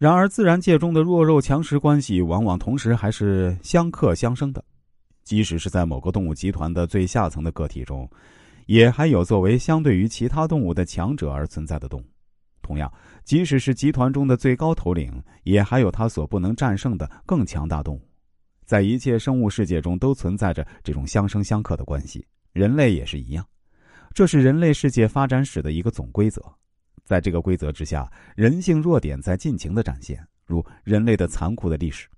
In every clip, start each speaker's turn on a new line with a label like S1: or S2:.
S1: 然而，自然界中的弱肉强食关系往往同时还是相克相生的。即使是在某个动物集团的最下层的个体中，也还有作为相对于其他动物的强者而存在的动物。同样，即使是集团中的最高头领，也还有他所不能战胜的更强大动物。在一切生物世界中，都存在着这种相生相克的关系。人类也是一样，这是人类世界发展史的一个总规则。在这个规则之下，人性弱点在尽情的展现，如人类的残酷的历史。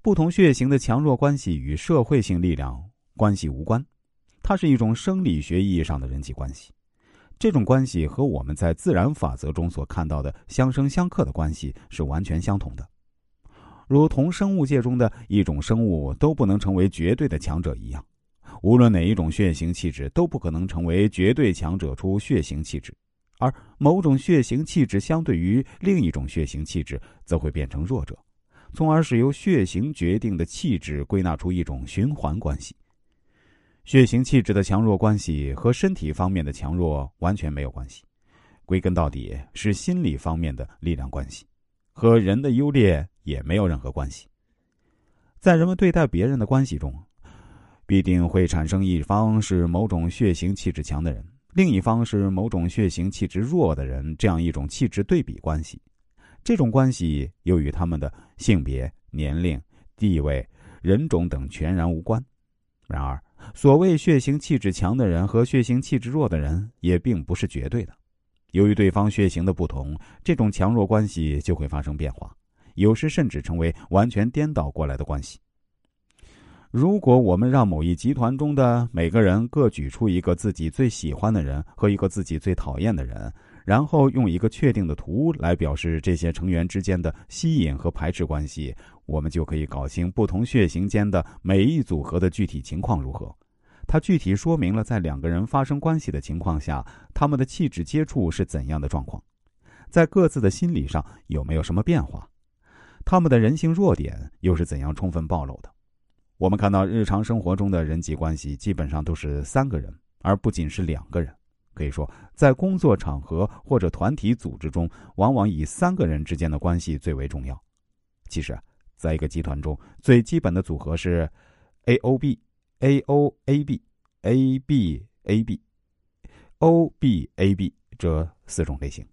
S1: 不同血型的强弱关系与社会性力量关系无关，它是一种生理学意义上的人际关系。这种关系和我们在自然法则中所看到的相生相克的关系是完全相同的。如同生物界中的一种生物都不能成为绝对的强者一样，无论哪一种血型气质都不可能成为绝对强者出血型气质。而某种血型气质相对于另一种血型气质，则会变成弱者，从而是由血型决定的气质归纳出一种循环关系。血型气质的强弱关系和身体方面的强弱完全没有关系，归根到底是心理方面的力量关系，和人的优劣也没有任何关系。在人们对待别人的关系中，必定会产生一方是某种血型气质强的人。另一方是某种血型气质弱的人，这样一种气质对比关系，这种关系又与他们的性别、年龄、地位、人种等全然无关。然而，所谓血型气质强的人和血型气质弱的人也并不是绝对的。由于对方血型的不同，这种强弱关系就会发生变化，有时甚至成为完全颠倒过来的关系。如果我们让某一集团中的每个人各举出一个自己最喜欢的人和一个自己最讨厌的人，然后用一个确定的图来表示这些成员之间的吸引和排斥关系，我们就可以搞清不同血型间的每一组合的具体情况如何。它具体说明了在两个人发生关系的情况下，他们的气质接触是怎样的状况，在各自的心理上有没有什么变化，他们的人性弱点又是怎样充分暴露的。我们看到日常生活中的人际关系基本上都是三个人，而不仅是两个人。可以说，在工作场合或者团体组织中，往往以三个人之间的关系最为重要。其实，在一个集团中，最基本的组合是 A O B A O A B A B A B O B A B 这四种类型。